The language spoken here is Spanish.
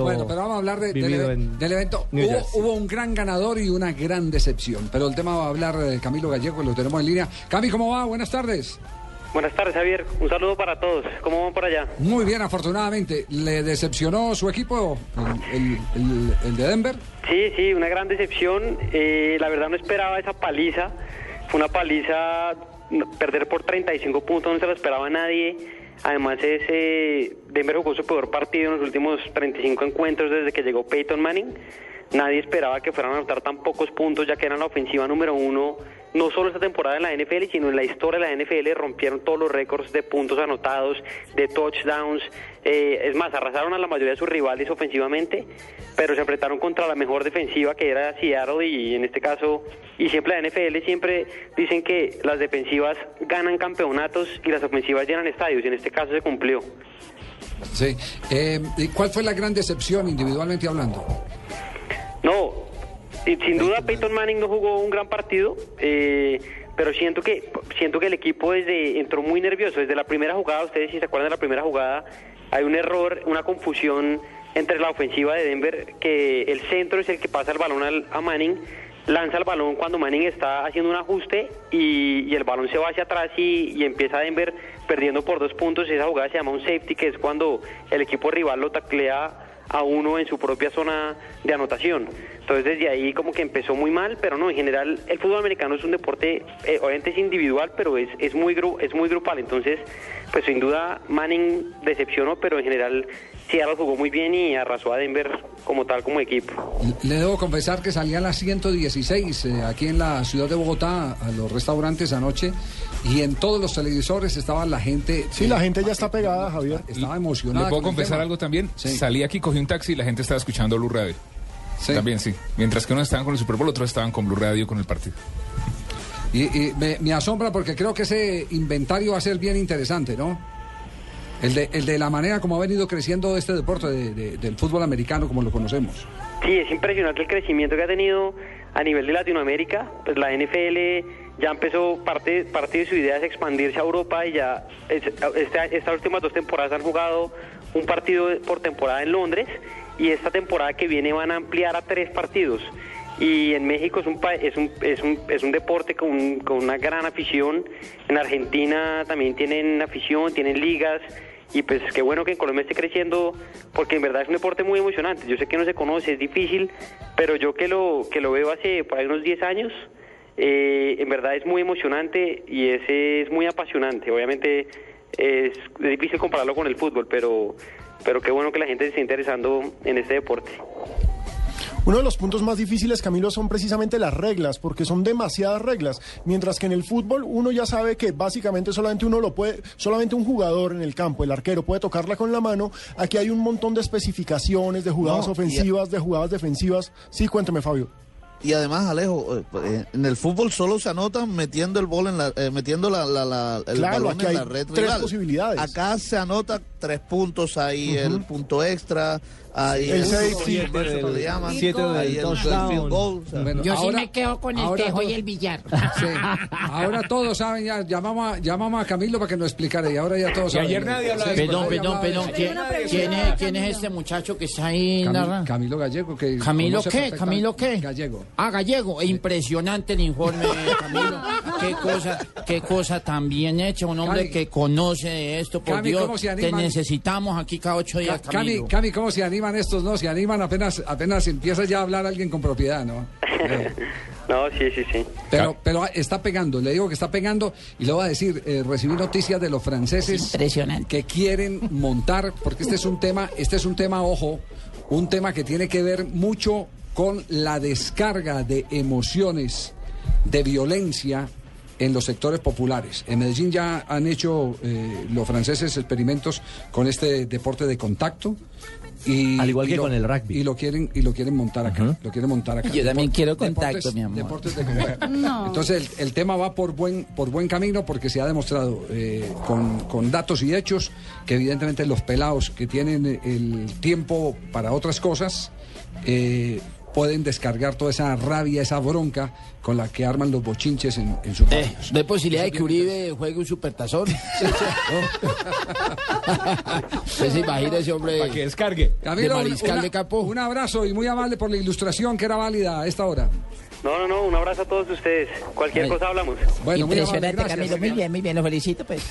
Bueno, pero vamos a hablar de- del, vivido en del evento. Hubo, hubo un gran ganador y una gran decepción. Pero el tema va a hablar de Camilo Gallego, lo tenemos en línea. Cami, ¿cómo va? Buenas tardes. Buenas tardes, Javier. Un saludo para todos. ¿Cómo van por allá? Muy bien, afortunadamente. ¿Le decepcionó su equipo, el, el- el- el de Denver? Sí, sí, una gran decepción. Eh, la verdad no esperaba esa paliza. Fue una paliza, perder por 35 puntos, no se lo esperaba nadie. Además, ese Denver jugó su peor partido en los últimos 35 encuentros desde que llegó Peyton Manning. Nadie esperaba que fueran a anotar tan pocos puntos, ya que eran la ofensiva número uno, no solo esta temporada en la NFL, sino en la historia de la NFL. Rompieron todos los récords de puntos anotados, de touchdowns. Eh, es más, arrasaron a la mayoría de sus rivales ofensivamente, pero se enfrentaron contra la mejor defensiva que era Seattle y en este caso, y siempre la NFL siempre dicen que las defensivas ganan campeonatos y las ofensivas llenan estadios, y en este caso se cumplió. Sí. Eh, ¿y ¿Cuál fue la gran decepción individualmente hablando? Sin duda Peyton Manning no jugó un gran partido, eh, pero siento que siento que el equipo desde entró muy nervioso desde la primera jugada. Ustedes si se acuerdan de la primera jugada, hay un error, una confusión entre la ofensiva de Denver que el centro es el que pasa el balón al- a Manning. Lanza el balón cuando Manning está haciendo un ajuste y, y el balón se va hacia atrás y, y empieza Denver perdiendo por dos puntos. Esa jugada se llama un safety, que es cuando el equipo rival lo taclea a uno en su propia zona de anotación. Entonces desde ahí como que empezó muy mal, pero no, en general el fútbol americano es un deporte, eh, obviamente es individual, pero es, es, muy es muy grupal. Entonces, pues sin duda Manning decepcionó, pero en general Seattle jugó muy bien y arrasó a Denver como tal, como equipo. Le debo confesar que salí a las 116 eh, aquí en la ciudad de Bogotá a los restaurantes anoche y en todos los televisores estaba la gente. Sí, eh, la gente ya está pegada, Javier. Estaba ¿Le emocionada. puedo con el confesar algo también? Sí. Salí aquí, cogí un taxi y la gente estaba escuchando Blue Radio. Sí. También, sí. Mientras que unos estaban con el Super Bowl, otros estaban con Blue Radio con el partido. Y, y me, me asombra porque creo que ese inventario va a ser bien interesante, ¿no? El de, el de la manera como ha venido creciendo este deporte de- de- del fútbol americano como lo conocemos. Sí, es impresionante el crecimiento que ha tenido a nivel de Latinoamérica. Pues la NFL ya empezó, parte, parte de su idea es expandirse a Europa y ya es- este- estas últimas dos temporadas han jugado un partido por temporada en Londres y esta temporada que viene van a ampliar a tres partidos. Y en México es un, es un, es un, es un deporte con, con una gran afición. En Argentina también tienen afición, tienen ligas. Y pues qué bueno que en Colombia esté creciendo, porque en verdad es un deporte muy emocionante. Yo sé que no se conoce, es difícil, pero yo que lo, que lo veo hace por ahí unos 10 años, eh, en verdad es muy emocionante y ese es muy apasionante. Obviamente es, es difícil compararlo con el fútbol, pero, pero qué bueno que la gente se esté interesando en este deporte. Uno de los puntos más difíciles, Camilo, son precisamente las reglas, porque son demasiadas reglas. Mientras que en el fútbol uno ya sabe que básicamente solamente uno lo puede, solamente un jugador en el campo, el arquero, puede tocarla con la mano. Aquí hay un montón de especificaciones, de jugadas No, y- ofensivas, de jugadas defensivas. Sí, cuénteme, Fabio. Y además, Alejo, eh, eh, en el fútbol solo se anotan metiendo el bol en la, eh, metiendo la, la- la- el Claro, balón aquí en la hay red tres rival. posibilidades. Acá se anota tres puntos, ahí el punto extra, ahí El el, safety. siete llaman, ahí el, el touchdown. field goal, o sea, Bueno, Yo ahora- sí me quedo con el tejo todo- y el billar. Sí. Ahora todos saben, ya llamamos a, llamamos a Camilo para que nos explicara y ahora ya todos saben. ayer nadie hablaba de. Perdón, perdón, de perdón. ¿Quién, es, quién es este muchacho que está ahí Camilo? Camilo Gallego. Que ¿Camilo qué? ¿Camilo qué? Gallego. Ah, Gallego. Impresionante el informe, Camilo. Qué cosa, qué cosa tan bien hecha. Un hombre Cami. que conoce de esto, por Cami, Dios. ¿cómo se Te animan? necesitamos aquí cada ocho días, Ca- Cami, Camilo. Cami, ¿cómo se animan estos? No, se animan apenas, apenas empieza ya a hablar alguien con propiedad, ¿no? No, sí, sí, sí. Pero, pero está pegando, le digo que está pegando y le voy a decir, eh, recibí noticias de los franceses que quieren montar, porque este es un tema, este es un tema, ojo, un tema que tiene que ver mucho con la descarga de emociones, de violencia en los sectores populares. En Medellín ya han hecho eh, los franceses experimentos con este deporte de contacto. Y, Al igual y que lo- con el rugby. Y lo quieren, y lo quieren montar acá. Lo quieren montar acá. Yo también quiero contacto, deportes- mi amor. deportes de contacto. Entonces el, el tema va por buen, por buen camino porque se ha demostrado eh, con, con datos y hechos que evidentemente los pelados que tienen el tiempo para otras cosas eh, pueden descargar toda esa rabia, esa bronca con la que arman los bochinches en, en sus Eh. ¿No hay posibilidad de que Uribe juegue un supertazón? ¿Usted se imagina ese hombre Para que descargue. Camilo, de un- mariscal una- de campo? un abrazo y muy amable por la ilustración que era válida a esta hora. No, no, no, un abrazo a todos ustedes. Cualquier Ay. cosa hablamos. Bueno, muy amable, Impresionante, gracias. Camilo. Muy bien, muy bien. Lo felicito, pues.